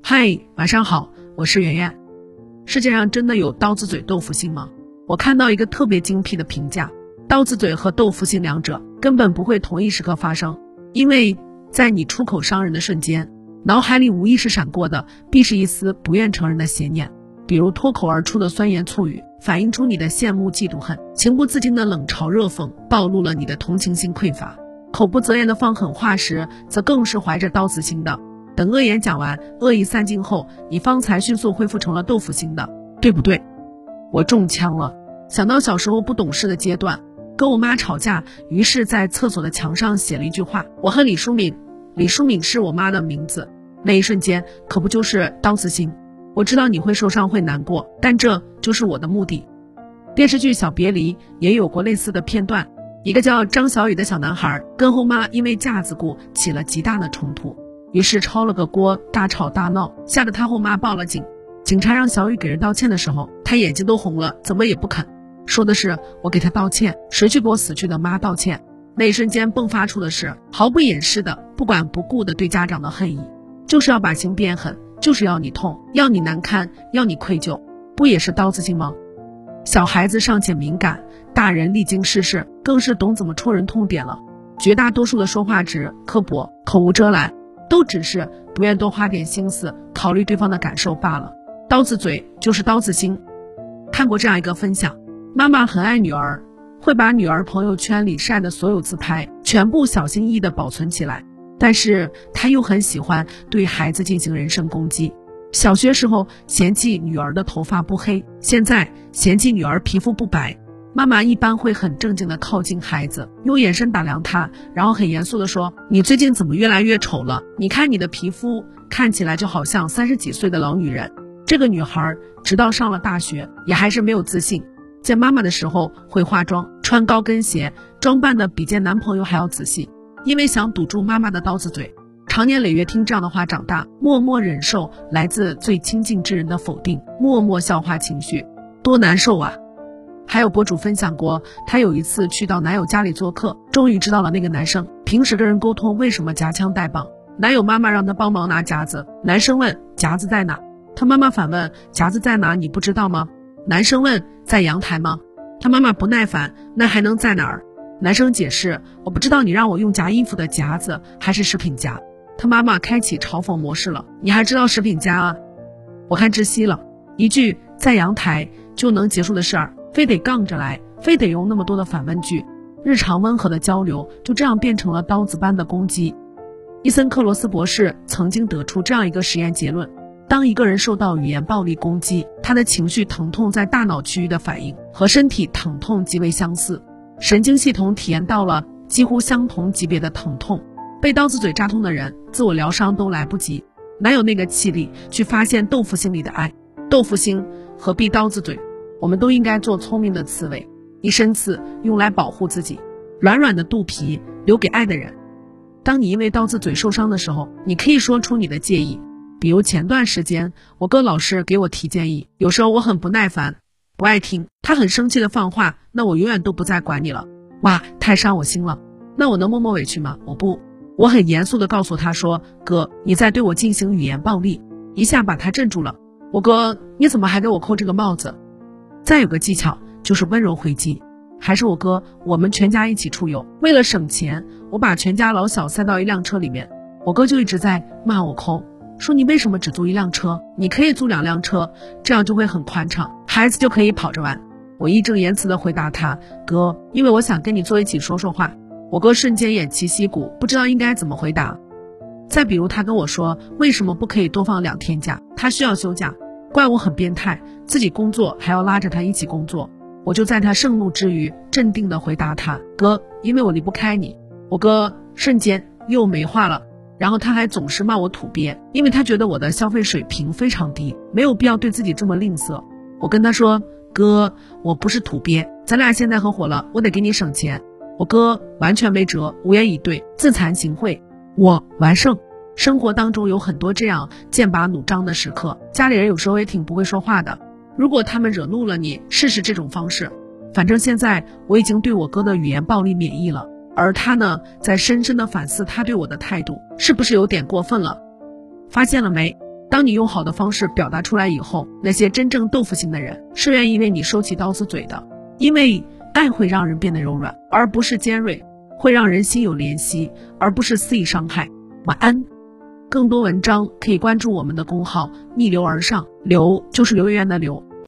嗨，晚上好，我是圆圆。世界上真的有刀子嘴豆腐心吗？我看到一个特别精辟的评价：刀子嘴和豆腐心两者根本不会同一时刻发生，因为在你出口伤人的瞬间，脑海里无意识闪过的必是一丝不愿承认的邪念，比如脱口而出的酸言醋语，反映出你的羡慕、嫉妒、恨；情不自禁的冷嘲热讽，暴露了你的同情心匮乏；口不择言的放狠话时，则更是怀着刀子心的。等恶言讲完，恶意散尽后，你方才迅速恢复成了豆腐心的，对不对？我中枪了。想到小时候不懂事的阶段，跟我妈吵架，于是在厕所的墙上写了一句话：“我恨李淑敏。”李淑敏是我妈的名字。那一瞬间，可不就是刀子心？我知道你会受伤，会难过，但这就是我的目的。电视剧《小别离》也有过类似的片段，一个叫张小雨的小男孩跟后妈因为架子鼓起了极大的冲突。于是抄了个锅，大吵大闹，吓得他后妈报了警。警察让小雨给人道歉的时候，他眼睛都红了，怎么也不肯。说的是我给他道歉，谁去给我死去的妈道歉？那一瞬间迸发出的是毫不掩饰的、不管不顾的对家长的恨意，就是要把心变狠，就是要你痛，要你难堪，要你愧疚，不也是刀子心吗？小孩子尚且敏感，大人历经世事，更是懂怎么戳人痛点了。绝大多数的说话直、刻薄、口无遮拦。都只是不愿多花点心思考虑对方的感受罢了。刀子嘴就是刀子心。看过这样一个分享：妈妈很爱女儿，会把女儿朋友圈里晒的所有自拍全部小心翼翼地保存起来，但是她又很喜欢对孩子进行人身攻击。小学时候嫌弃女儿的头发不黑，现在嫌弃女儿皮肤不白。妈妈一般会很正经的靠近孩子，用眼神打量他，然后很严肃的说：“你最近怎么越来越丑了？你看你的皮肤看起来就好像三十几岁的老女人。”这个女孩直到上了大学，也还是没有自信。见妈妈的时候会化妆，穿高跟鞋，装扮的比见男朋友还要仔细，因为想堵住妈妈的刀子嘴。长年累月听这样的话长大，默默忍受来自最亲近之人的否定，默默消化情绪，多难受啊！还有博主分享过，她有一次去到男友家里做客，终于知道了那个男生平时跟人沟通为什么夹枪带棒。男友妈妈让他帮忙拿夹子，男生问夹子在哪，他妈妈反问夹子在哪你不知道吗？男生问在阳台吗？他妈妈不耐烦，那还能在哪儿？男生解释我不知道你让我用夹衣服的夹子还是食品夹。他妈妈开启嘲讽模式了，你还知道食品夹啊？我看窒息了，一句在阳台就能结束的事儿。非得杠着来，非得用那么多的反问句，日常温和的交流就这样变成了刀子般的攻击。伊森克罗斯博士曾经得出这样一个实验结论：当一个人受到语言暴力攻击，他的情绪疼痛在大脑区域的反应和身体疼痛极为相似，神经系统体验到了几乎相同级别的疼痛。被刀子嘴扎痛的人，自我疗伤都来不及，哪有那个气力去发现豆腐心里的爱？豆腐心何必刀子嘴？我们都应该做聪明的刺猬，一身刺用来保护自己，软软的肚皮留给爱的人。当你因为刀子嘴受伤的时候，你可以说出你的介意。比如前段时间，我哥老是给我提建议，有时候我很不耐烦，不爱听，他很生气的放话，那我永远都不再管你了。哇，太伤我心了。那我能默默委屈吗？我不，我很严肃的告诉他说，哥，你在对我进行语言暴力，一下把他镇住了。我哥，你怎么还给我扣这个帽子？再有个技巧就是温柔回击，还是我哥，我们全家一起出游，为了省钱，我把全家老小塞到一辆车里面，我哥就一直在骂我抠，说你为什么只租一辆车？你可以租两辆车，这样就会很宽敞，孩子就可以跑着玩。我义正言辞的回答他，哥，因为我想跟你坐一起说说话。我哥瞬间偃旗息鼓，不知道应该怎么回答。再比如他跟我说，为什么不可以多放两天假？他需要休假。怪我很变态，自己工作还要拉着他一起工作。我就在他盛怒之余，镇定的回答他：“哥，因为我离不开你。”我哥瞬间又没话了。然后他还总是骂我土鳖，因为他觉得我的消费水平非常低，没有必要对自己这么吝啬。我跟他说：“哥，我不是土鳖，咱俩现在合伙了，我得给你省钱。”我哥完全没辙，无言以对，自惭形秽。我完胜。生活当中有很多这样剑拔弩张的时刻家里人有时候也挺不会说话的。如果他们惹怒了你试试这种方式。反正现在我已经对我哥的语言暴力免疫了而他呢在深深的反思他对我的态度是不是有点过分了？发现了没？当你用好的方式表达出来以后那些真正豆腐心的人是愿意为你收起刀子嘴的因为爱会让人变得柔软而不是尖锐会让人心有怜惜而不是肆意伤害。晚安。更多文章可以关注我们的公号“逆流而上”，流就是刘媛媛的刘。